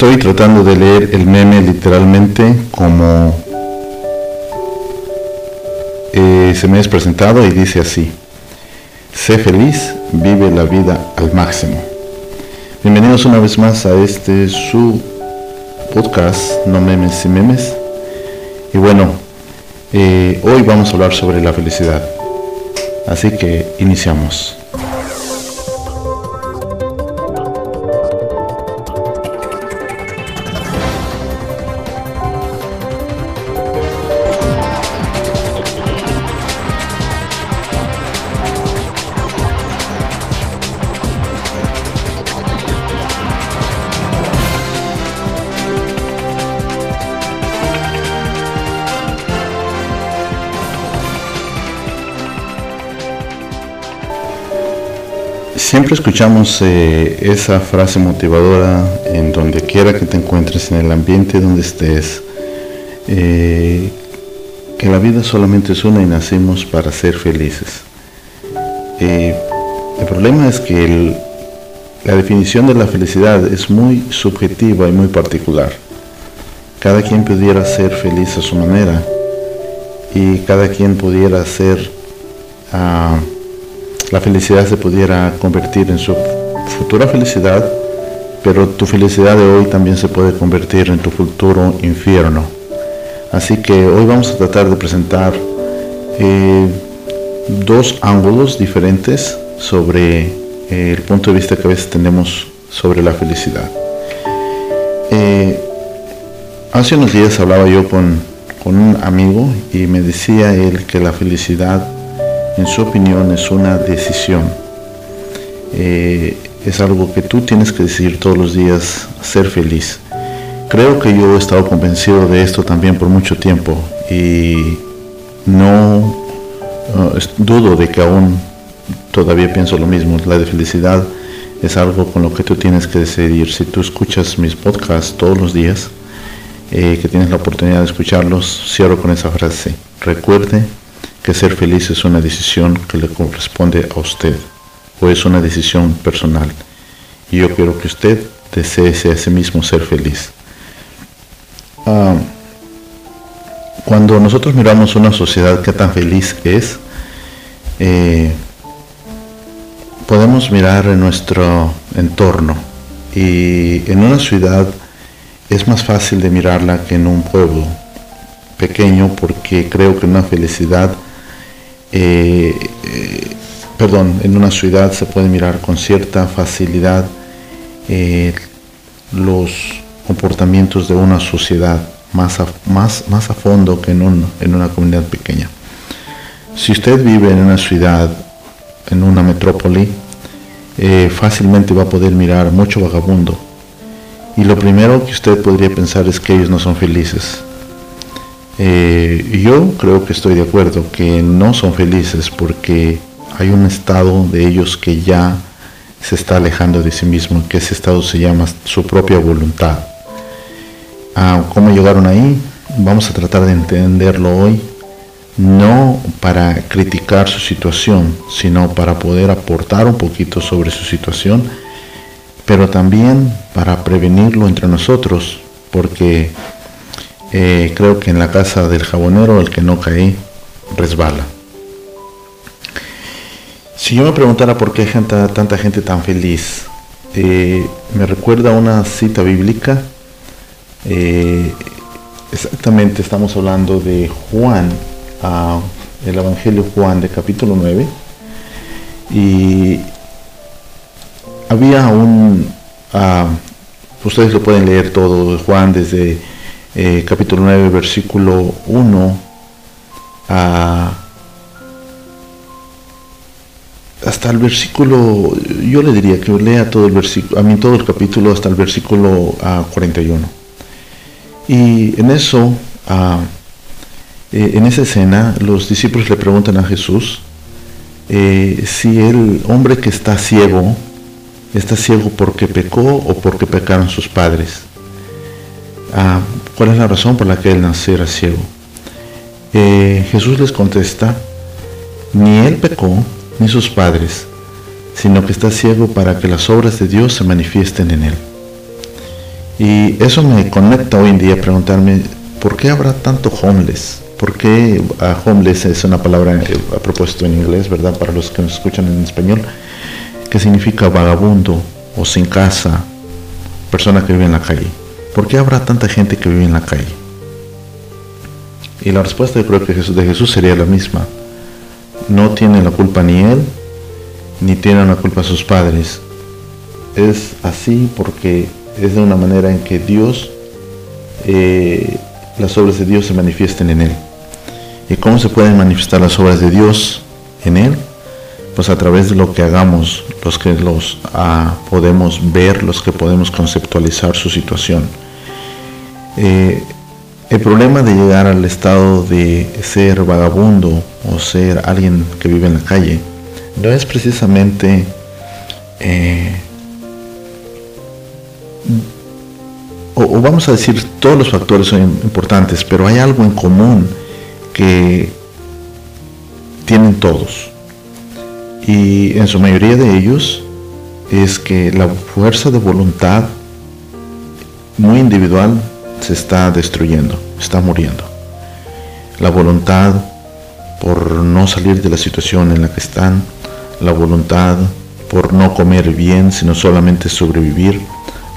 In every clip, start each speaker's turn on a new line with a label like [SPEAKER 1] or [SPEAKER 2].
[SPEAKER 1] Estoy tratando de leer el meme literalmente como eh, se me es presentado y dice así. Sé feliz, vive la vida al máximo. Bienvenidos una vez más a este su podcast, No Memes y Memes. Y bueno, eh, hoy vamos a hablar sobre la felicidad. Así que iniciamos. Siempre escuchamos eh, esa frase motivadora en donde quiera que te encuentres, en el ambiente donde estés, eh, que la vida solamente es una y nacimos para ser felices. Eh, el problema es que la definición de la felicidad es muy subjetiva y muy particular. Cada quien pudiera ser feliz a su manera y cada quien pudiera ser... Ah, la felicidad se pudiera convertir en su futura felicidad, pero tu felicidad de hoy también se puede convertir en tu futuro infierno. Así que hoy vamos a tratar de presentar eh, dos ángulos diferentes sobre eh, el punto de vista que a veces tenemos sobre la felicidad. Eh, hace unos días hablaba yo con, con un amigo y me decía él que la felicidad en su opinión es una decisión. Eh, es algo que tú tienes que decidir todos los días ser feliz. Creo que yo he estado convencido de esto también por mucho tiempo y no dudo de que aún todavía pienso lo mismo. La de felicidad es algo con lo que tú tienes que decidir. Si tú escuchas mis podcasts todos los días, eh, que tienes la oportunidad de escucharlos, cierro con esa frase. Recuerde que ser feliz es una decisión que le corresponde a usted o es una decisión personal. Y yo quiero que usted desee a sí mismo ser feliz. Ah, cuando nosotros miramos una sociedad que tan feliz es, eh, podemos mirar en nuestro entorno y en una ciudad es más fácil de mirarla que en un pueblo pequeño porque creo que una felicidad eh, eh, perdón, en una ciudad se puede mirar con cierta facilidad eh, los comportamientos de una sociedad más a, más, más a fondo que en, en una comunidad pequeña. Si usted vive en una ciudad, en una metrópoli, fácilmente va a poder mirar mucho vagabundo. Y lo primero que usted podría pensar es que ellos no son felices eh, yo creo que estoy de acuerdo que no son felices porque hay un estado de ellos que ya se está alejando de sí mismo, que ese estado se llama su propia voluntad. Ah, ¿Cómo llegaron ahí? Vamos a tratar de entenderlo hoy, no para criticar su situación, sino para poder aportar un poquito sobre su situación, pero también para prevenirlo entre nosotros, porque eh, creo que en la casa del jabonero el que no cae resbala. Si yo me preguntara por qué hay tanta gente tan feliz, eh, me recuerda una cita bíblica. Eh, exactamente estamos hablando de Juan, ah, el Evangelio Juan de capítulo 9. Y había un, ah, ustedes lo pueden leer todo, Juan desde eh, capítulo 9, versículo 1 hasta el versículo, yo le diría que lea todo el versículo, a mí todo el capítulo hasta el versículo 41. Y en eso, eh, en esa escena, los discípulos le preguntan a Jesús eh, si el hombre que está ciego, está ciego porque pecó o porque pecaron sus padres. Ah, ¿Cuál es la razón por la que él naciera ciego? Eh, Jesús les contesta, ni él pecó, ni sus padres, sino que está ciego para que las obras de Dios se manifiesten en él. Y eso me conecta hoy en día a preguntarme, ¿por qué habrá tanto homeless? ¿Por qué a homeless es una palabra a propósito en inglés, verdad? Para los que nos escuchan en español, que significa vagabundo o sin casa, persona que vive en la calle. ¿Por qué habrá tanta gente que vive en la calle? Y la respuesta yo creo que Jesús, de Jesús sería la misma. No tiene la culpa ni él, ni tienen la culpa sus padres. Es así porque es de una manera en que Dios, eh, las obras de Dios se manifiesten en él. ¿Y cómo se pueden manifestar las obras de Dios en él? Pues a través de lo que hagamos, los que los ah, podemos ver, los que podemos conceptualizar su situación. Eh, el problema de llegar al estado de ser vagabundo o ser alguien que vive en la calle no es precisamente eh, o, vamos a decir todos los factores son importantes, pero hay algo en común que tienen todos. Y en su mayoría de ellos es que la fuerza de voluntad muy individual se está destruyendo, está muriendo. La voluntad por no salir de la situación en la que están, la voluntad por no comer bien, sino solamente sobrevivir,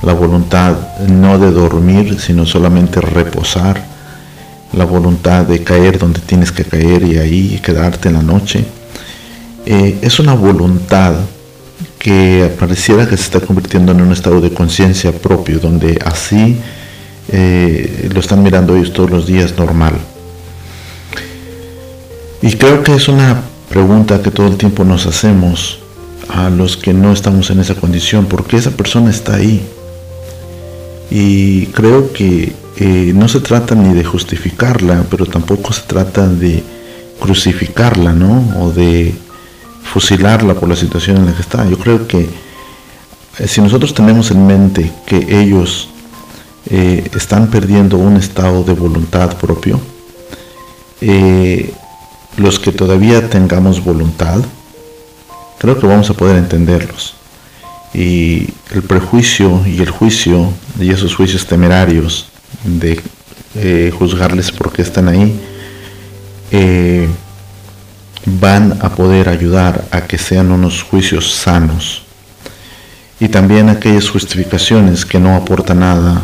[SPEAKER 1] la voluntad no de dormir, sino solamente reposar, la voluntad de caer donde tienes que caer y ahí quedarte en la noche. Eh, es una voluntad que pareciera que se está convirtiendo en un estado de conciencia propio, donde así eh, lo están mirando ellos todos los días normal. Y creo que es una pregunta que todo el tiempo nos hacemos a los que no estamos en esa condición, ¿por qué esa persona está ahí? Y creo que eh, no se trata ni de justificarla, pero tampoco se trata de crucificarla, ¿no? O de fusilarla por la situación en la que está. Yo creo que eh, si nosotros tenemos en mente que ellos eh, están perdiendo un estado de voluntad propio, los que todavía tengamos voluntad, creo que vamos a poder entenderlos. Y el prejuicio y el juicio y esos juicios temerarios de eh, juzgarles porque están ahí, eh, van a poder ayudar a que sean unos juicios sanos. Y también aquellas justificaciones que no aportan nada,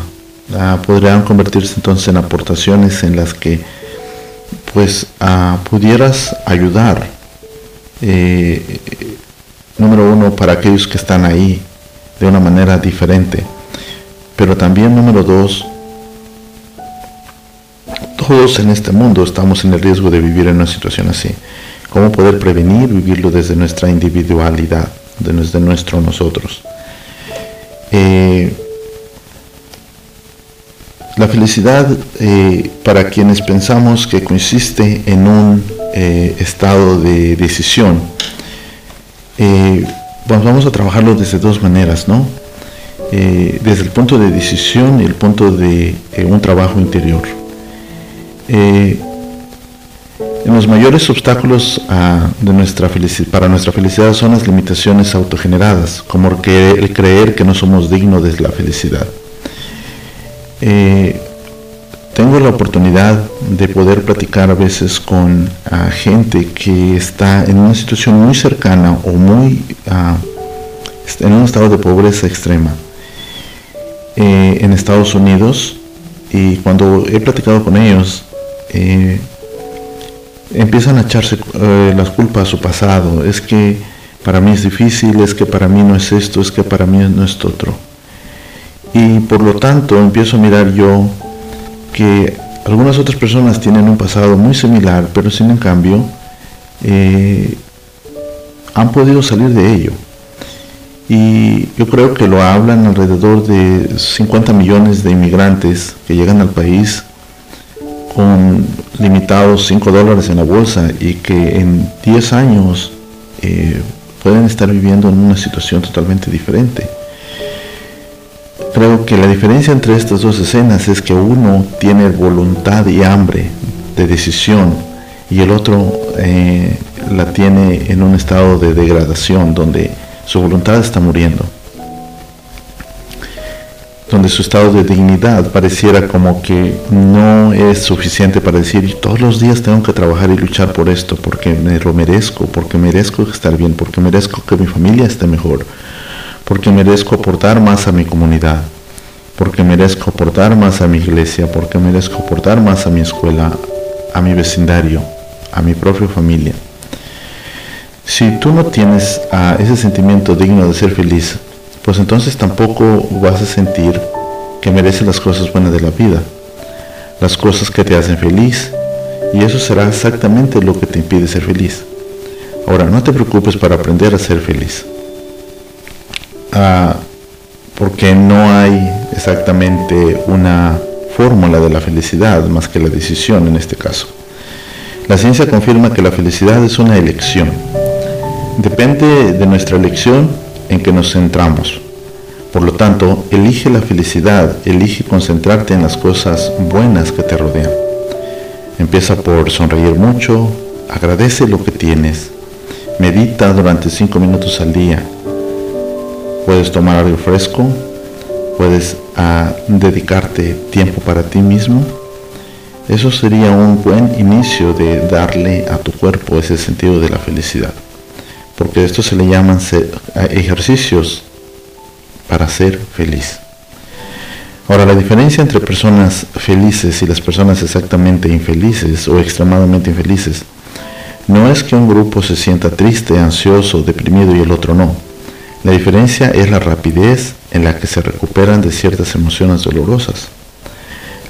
[SPEAKER 1] ah, podrían convertirse entonces en aportaciones en las que pues ah, pudieras ayudar. Eh, número uno, para aquellos que están ahí de una manera diferente. Pero también, número dos, todos en este mundo estamos en el riesgo de vivir en una situación así. ¿Cómo poder prevenir vivirlo desde nuestra individualidad, desde nuestro nosotros? Eh, la felicidad, eh, para quienes pensamos que consiste en un eh, estado de decisión, pues vamos a trabajarlo desde dos maneras, ¿no? desde el punto de decisión y el punto de un trabajo interior. en los mayores obstáculos de nuestra para nuestra felicidad son las limitaciones autogeneradas, como el creer que no somos dignos de la felicidad. Eh, tengo la oportunidad de poder platicar a veces con gente que está en una situación muy cercana o muy ah, en un estado de pobreza extrema eh, en Estados Unidos. Y cuando he platicado con ellos eh, empiezan a echarse las culpas a su pasado. Es que para mí es difícil es que para mí no es esto es que para mí no es otro y por lo tanto empiezo a mirar yo que algunas otras personas tienen un pasado muy similar, pero sin en cambio eh, han podido salir de ello. Y yo creo que lo hablan alrededor de 50 millones de inmigrantes que llegan al país con limitados 5 dólares en la bolsa y que en 10 años eh, pueden estar viviendo en una situación totalmente diferente. Creo que la diferencia entre estas dos escenas es que uno tiene voluntad y hambre de decisión y el otro eh, la tiene en un estado de degradación donde su voluntad está muriendo. donde su estado de dignidad pareciera como que no es suficiente para decir todos los días tengo que trabajar y luchar por esto, porque me lo merezco, porque merezco estar bien, porque merezco que mi familia esté mejor, porque merezco aportar más a mi comunidad, porque merezco aportar más a mi iglesia, porque merezco aportar más a mi escuela, a mi vecindario, a mi propia familia. Si tú no tienes a ese sentimiento digno de ser feliz, pues entonces tampoco vas a sentir que mereces las cosas buenas de la vida, las cosas que te hacen feliz, y eso será exactamente lo que te impide ser feliz. Ahora, no te preocupes para aprender a ser feliz, ah, porque no hay exactamente una fórmula de la felicidad más que la decisión en este caso. La ciencia confirma que la felicidad es una elección. Depende de nuestra elección en que nos centramos. Por lo tanto, elige la felicidad, elige concentrarte en las cosas buenas que te rodean. Empieza por sonreír mucho, agradece lo que tienes, medita durante cinco minutos al día. Puedes tomar algo fresco, puedes ah, dedicarte tiempo para ti mismo. Eso sería un buen inicio de darle a tu cuerpo ese sentido de la felicidad porque esto se le llaman ejercicios para ser feliz. Ahora, la diferencia entre personas felices y las personas exactamente infelices o extremadamente infelices no es que un grupo se sienta triste, ansioso, deprimido y el otro no. La diferencia es la rapidez en la que se recuperan de ciertas emociones dolorosas.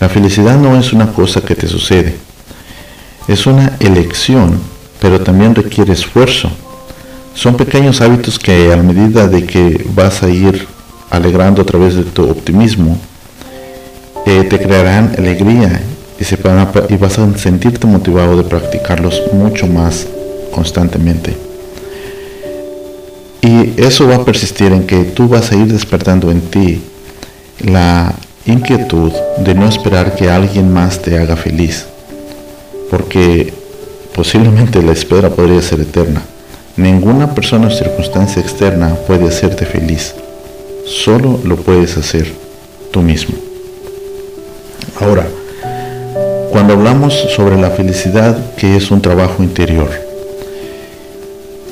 [SPEAKER 1] La felicidad no es una cosa que te sucede, es una elección, pero también requiere esfuerzo son pequeños hábitos que a medida de que vas a ir alegrando a través de tu optimismo, eh, te crearán alegría y, se y vas a sentirte motivado de practicarlos mucho más constantemente. Y eso va a persistir en que tú vas a ir despertando en ti la inquietud de no esperar que alguien más te haga feliz, porque posiblemente la espera podría ser eterna. Ninguna persona o circunstancia externa puede hacerte feliz. Solo lo puedes hacer tú mismo. Ahora, cuando hablamos sobre la felicidad, que es un trabajo interior,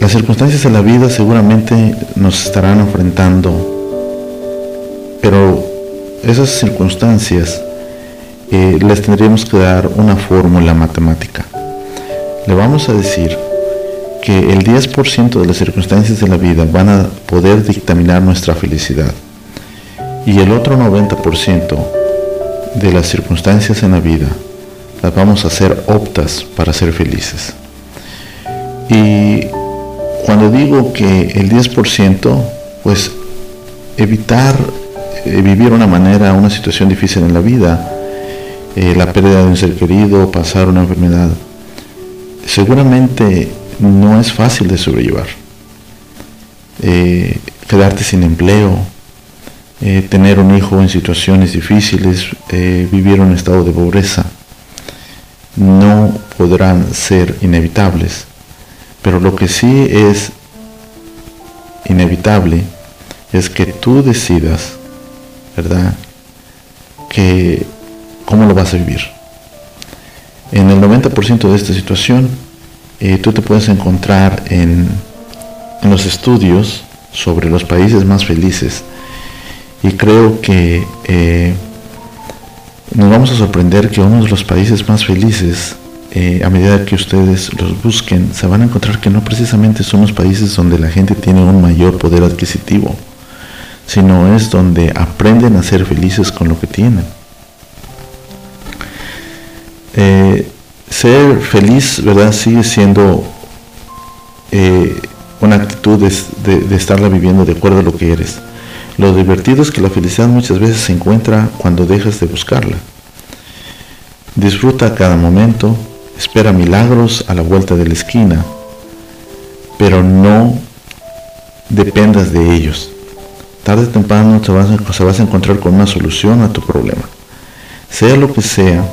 [SPEAKER 1] las circunstancias de la vida seguramente nos estarán enfrentando, pero esas circunstancias eh, les tendríamos que dar una fórmula matemática. Le vamos a decir que el 10% de las circunstancias de la vida van a poder dictaminar nuestra felicidad y el otro 90% de las circunstancias en la vida las vamos a hacer optas para ser felices. Y cuando digo que el 10%, pues evitar eh, vivir una manera, una situación difícil en la vida, eh, la pérdida de un ser querido, pasar una enfermedad, seguramente no es fácil de sobrellevar. Eh, quedarte sin empleo, eh, tener un hijo en situaciones difíciles, eh, vivir un estado de pobreza, no podrán ser inevitables. Pero lo que sí es inevitable es que tú decidas, ¿verdad? Que cómo lo vas a vivir. En el 90% de esta situación, eh, tú te puedes encontrar en, los estudios sobre los países más felices y creo que eh, nos vamos a sorprender que uno de los países más felices, eh, a medida que ustedes los busquen, se van a encontrar que no precisamente son los países donde la gente tiene un mayor poder adquisitivo, sino es donde aprenden a ser felices con lo que tienen ser feliz, ¿verdad? Sigue siendo eh, una actitud de, de, estarla viviendo de acuerdo a lo que eres. Lo divertido es que la felicidad muchas veces se encuentra cuando dejas de buscarla. Disfruta cada momento, espera milagros a la vuelta de la esquina, pero no dependas de ellos. Tarde o temprano te vas, a, vas a encontrar con una solución a tu problema. Sea lo que sea,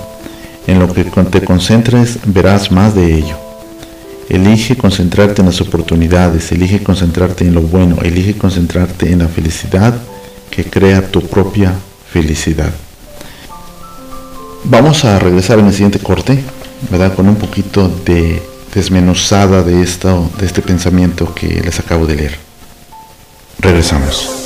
[SPEAKER 1] en lo que te concentres verás más de ello. Elige concentrarte en las oportunidades, elige concentrarte en lo bueno, elige concentrarte en la felicidad que crea tu propia felicidad. Vamos a regresar en el siguiente corte, ¿verdad? Con un poquito de desmenuzada de, esto, de este pensamiento que les acabo de leer. Regresamos.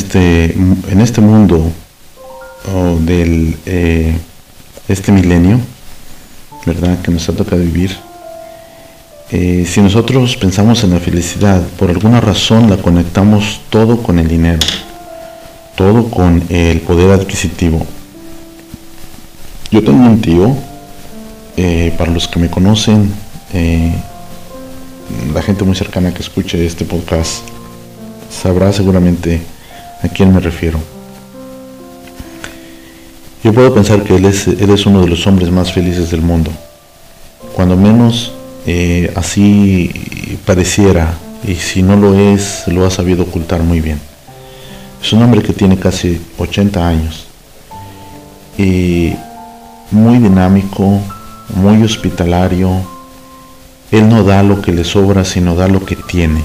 [SPEAKER 1] Este, en este mundo del eh, este milenio, ¿verdad? Que nos ha tocado vivir, eh, si nosotros pensamos en la felicidad, por alguna razón la conectamos todo con el dinero, todo con el poder adquisitivo. Yo tengo un tío, eh, para los que me conocen, la gente muy cercana que escuche este podcast, sabrá seguramente a quién me refiero. Yo puedo pensar que él es, él es uno de los hombres más felices del mundo. Cuando menos eh, así pareciera, y si no lo es, lo ha sabido ocultar muy bien. Es un hombre que tiene casi 80 años y muy dinámico, muy hospitalario. Él no da lo que le sobra, sino da lo que tiene.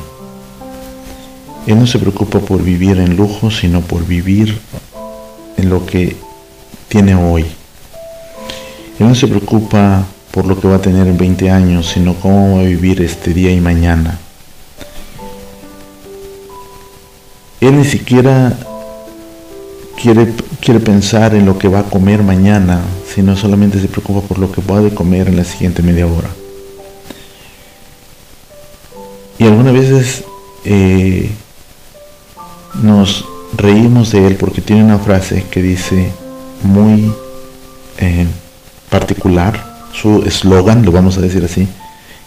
[SPEAKER 1] Él no se preocupa por vivir en lujo, sino por vivir en lo que tiene hoy. Él no se preocupa por lo que va a tener en 20 años, sino cómo va a vivir este día y mañana. Él ni siquiera quiere, quiere pensar en lo que va a comer mañana, sino solamente se preocupa por lo que va a comer en la siguiente media hora. Y algunas veces eh, nos reímos de él porque tiene una frase que dice muy eh, particular, su eslogan, lo vamos a decir así,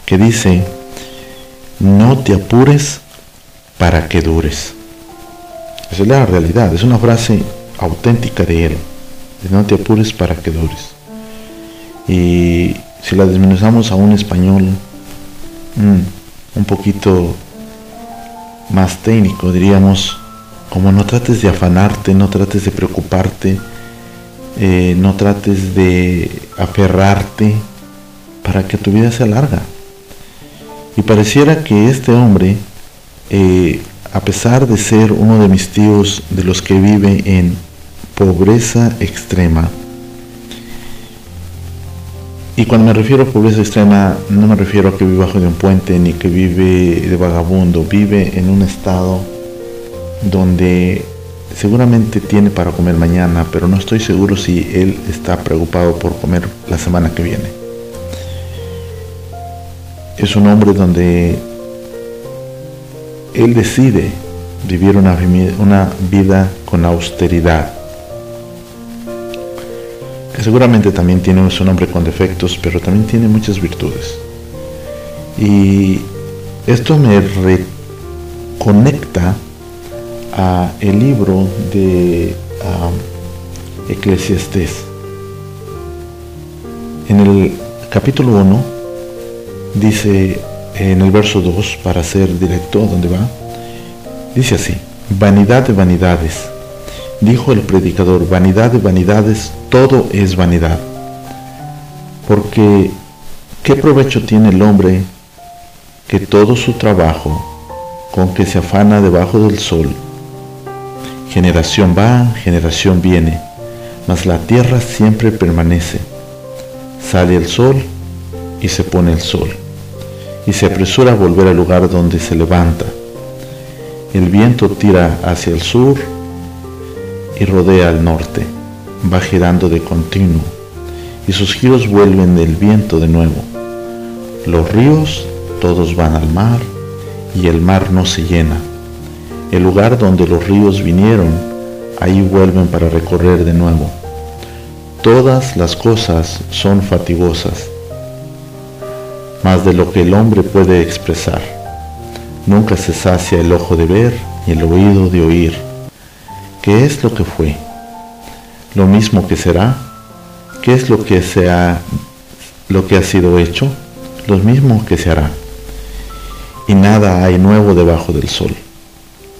[SPEAKER 1] que dice, no te apures para que dures. Esa es la realidad, es una frase auténtica de él, no te apures para que dures. Y si la desmenuzamos a un español mm, un poquito más técnico, diríamos, como no trates de afanarte, no trates de preocuparte, eh, no trates de aferrarte para que tu vida sea larga. Y pareciera que este hombre, eh, a pesar de ser uno de mis tíos de los que vive en pobreza extrema, y cuando me refiero a pobreza extrema, no me refiero a que vive bajo de un puente ni que vive de vagabundo, vive en un estado donde seguramente tiene para comer mañana, pero no estoy seguro si él está preocupado por comer la semana que viene. Es un hombre donde él decide vivir una, vida con austeridad. Que seguramente también tiene un hombre con defectos, pero también tiene muchas virtudes. Y esto me reconecta el libro de Eclesiastés. En el capítulo 1 dice en el verso 2, para ser directo donde va, dice así, vanidad de vanidades. Dijo el predicador, vanidad de vanidades, todo es vanidad. Porque, ¿qué provecho tiene el hombre que todo su trabajo, con que se afana debajo del sol, Generación va, generación viene, mas la tierra siempre permanece. Sale el sol y se pone el sol, y se apresura a volver al lugar donde se levanta. El viento tira hacia el sur y rodea al norte, va girando de continuo, y sus giros vuelven del viento de nuevo. Los ríos todos van al mar y el mar no se llena. El lugar donde los ríos vinieron, ahí vuelven para recorrer de nuevo. Todas las cosas son fatigosas, más de lo que el hombre puede expresar. Nunca se sacia el ojo de ver y el oído de oír. ¿Qué es lo que fue? ¿Lo mismo que será? ¿Qué es lo que, se ha, lo que ha sido hecho? Lo mismo que se hará. Y nada hay nuevo debajo del sol.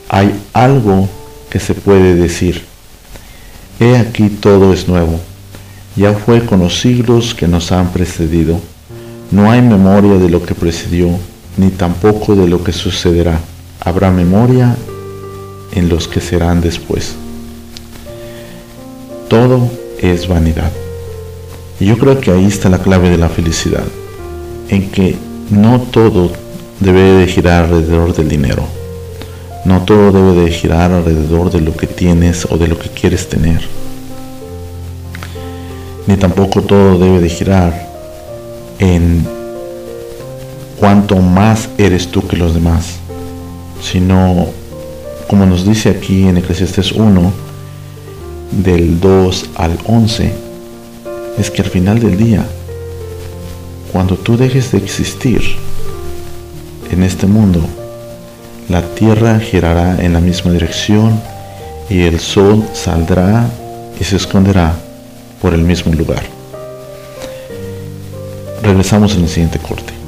[SPEAKER 1] Hay algo que se puede decir. He aquí todo es nuevo. Ya fue con los siglos que nos han precedido. No hay memoria de lo que precedió, ni tampoco de lo que sucederá. Habrá memoria en los que serán después. Todo es vanidad. Y yo creo que ahí está la clave de la felicidad, en que no todo debe de girar alrededor del dinero. No todo debe de girar alrededor de lo que tienes o de lo que quieres tener. Ni tampoco todo debe de girar en cuanto más eres tú que los demás, sino, como nos dice aquí en Eclesiastes 1, del 2 al 11, es que al final del día, cuando tú dejes de existir en este mundo, la tierra girará en la misma dirección y el sol saldrá y se esconderá por el mismo lugar. Regresamos en el siguiente corte.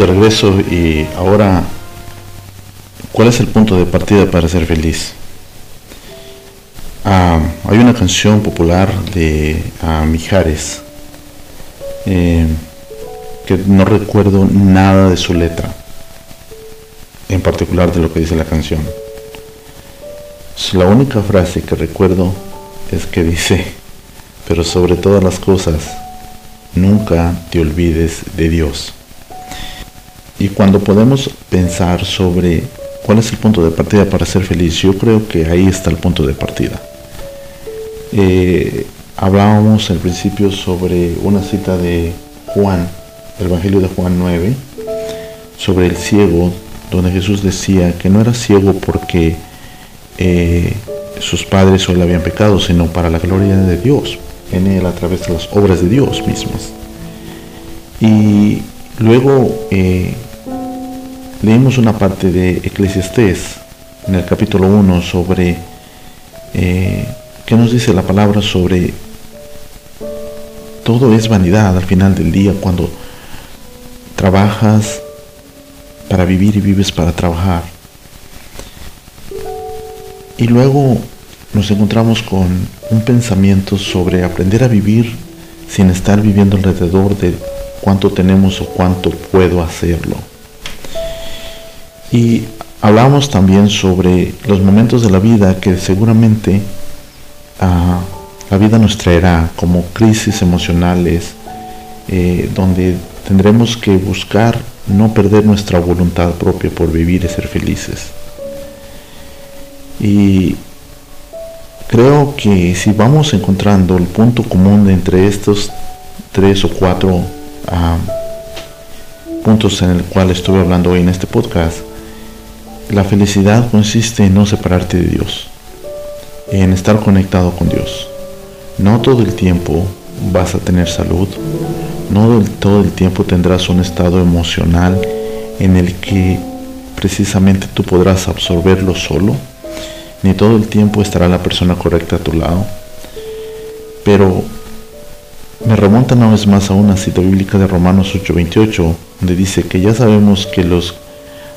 [SPEAKER 1] De regreso y ahora, ¿cuál es el punto de partida para ser feliz? Ah, hay una canción popular de ah, Mijares eh, que no recuerdo nada de su letra, en particular de lo que dice la canción. La única frase que recuerdo es que dice, pero sobre todas las cosas, nunca te olvides de Dios. Y cuando podemos pensar sobre cuál es el punto de partida para ser feliz, yo creo que ahí está el punto de partida. Eh, hablábamos al principio sobre una cita de Juan, el Evangelio de Juan 9, sobre el ciego, donde Jesús decía que no era ciego porque eh, sus padres le habían pecado, sino para la gloria de Dios, en él a través de las obras de Dios mismas. Y luego eh, Leímos una parte de Eclesiastés en el capítulo 1 sobre eh, qué nos dice la palabra sobre todo es vanidad al final del día cuando trabajas para vivir y vives para trabajar. Y luego nos encontramos con un pensamiento sobre aprender a vivir sin estar viviendo alrededor de cuánto tenemos o cuánto puedo hacerlo. Y hablamos también sobre los momentos de la vida que seguramente ah, la vida nos traerá como crisis emocionales, eh, donde tendremos que buscar no perder nuestra voluntad propia por vivir y ser felices. Y creo que si vamos encontrando el punto común entre estos tres o cuatro ah, puntos en el cual estuve hablando hoy en este podcast, la felicidad consiste en no separarte de Dios, en estar conectado con Dios. No todo el tiempo vas a tener salud, no todo el tiempo tendrás un estado emocional en el que precisamente tú podrás absorberlo solo, ni todo el tiempo estará la persona correcta a tu lado. Pero me remonta una vez más a una cita bíblica de Romanos 8:28, donde dice que ya sabemos que los,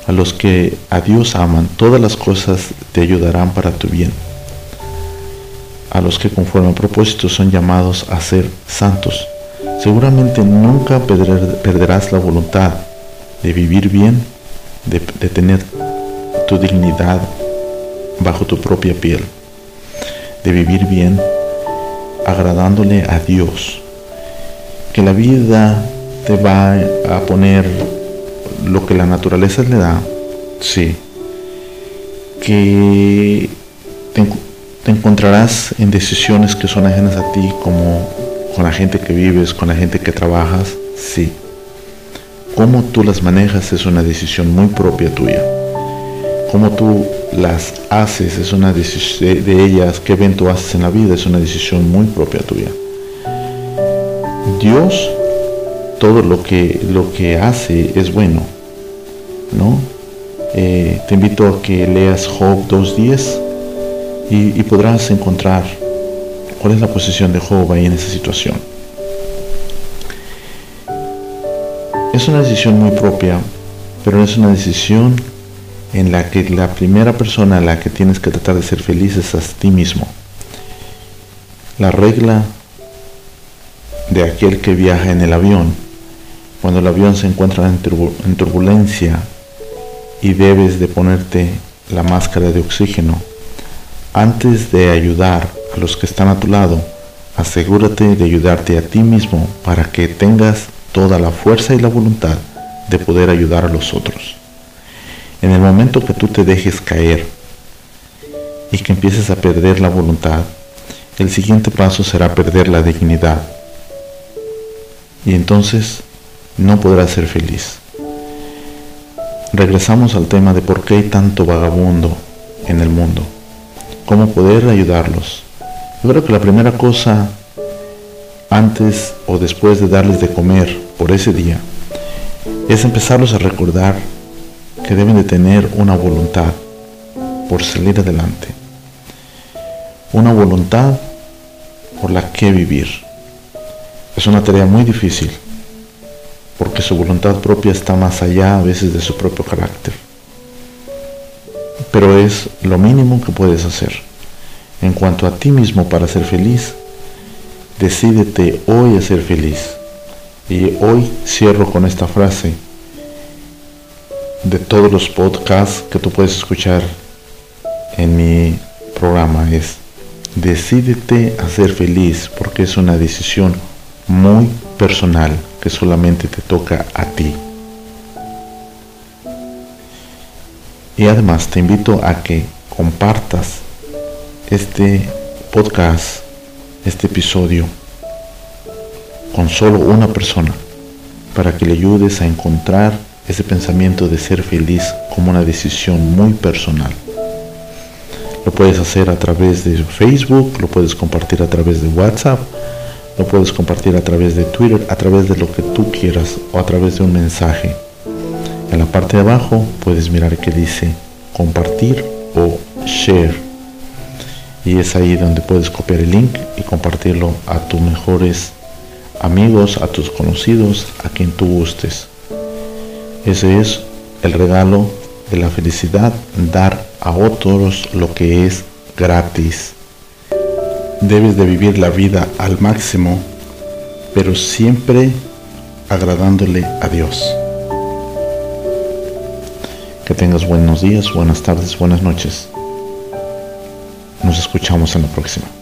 [SPEAKER 1] a los que a Dios aman, todas las cosas te ayudarán para tu bien. A los que conforme a propósito son llamados a ser santos. Seguramente nunca perderás la voluntad de vivir bien, de, de tener tu dignidad bajo tu propia piel, de vivir bien, agradándole a Dios. Que la vida te va a poner lo que la naturaleza le da, sí. Que te, te encontrarás en decisiones que son ajenas a ti, como con la gente que vives, con la gente que trabajas, sí. Cómo tú las manejas es una decisión muy propia tuya. Cómo tú las haces es una decisión de ellas, qué evento haces en la vida es una decisión muy propia tuya. Dios todo lo que, lo que hace es bueno, ¿no? Eh, te invito a que leas Job 2.10 y, y podrás encontrar cuál es la posición de Job ahí en esa situación. Es una decisión muy propia, pero es una decisión en la que la primera persona a la que tienes que tratar de ser feliz es a ti mismo. La regla de aquel que viaja en el avión, cuando el avión se encuentra en, turbulencia y debes de ponerte la máscara de oxígeno, antes de ayudar a los que están a tu lado, asegúrate de ayudarte a ti mismo para que tengas toda la fuerza y la voluntad de poder ayudar a los otros. En el momento que tú te dejes caer y que empieces a perder la voluntad, el siguiente paso será perder la dignidad. Y entonces no podrás ser feliz. Regresamos al tema de por qué hay tanto vagabundo en el mundo. Cómo poder ayudarlos. Yo creo que la primera cosa antes o después de darles de comer por ese día es empezarlos a recordar que deben de tener una voluntad por salir adelante. Una voluntad por la que vivir. Es una tarea muy difícil porque su voluntad propia está más allá a veces de su propio carácter. Pero es lo mínimo que puedes hacer. En cuanto a ti mismo para ser feliz, decídete hoy a ser feliz. Y hoy cierro con esta frase de todos los podcasts que tú puedes escuchar en mi programa es decídete a ser feliz porque es una decisión muy personal que solamente te toca a ti. Y además te invito a que compartas este podcast, este episodio, con solo una persona, para que le ayudes a encontrar ese pensamiento de ser feliz como una decisión muy personal. Lo puedes hacer a través de Facebook, lo puedes compartir a través de WhatsApp, lo puedes compartir a través de Twitter, a través de lo que tú quieras o a través de un mensaje. En la parte de abajo puedes mirar que dice compartir o share. Y es ahí donde puedes copiar el link y compartirlo a tus mejores amigos, a tus conocidos, a quien tú gustes. Ese es el regalo de la felicidad, dar a otros lo que es gratis. Debes de vivir la vida al máximo, pero siempre agradándole a Dios. Que tengas buenos días, buenas tardes, buenas noches. Nos escuchamos en la próxima.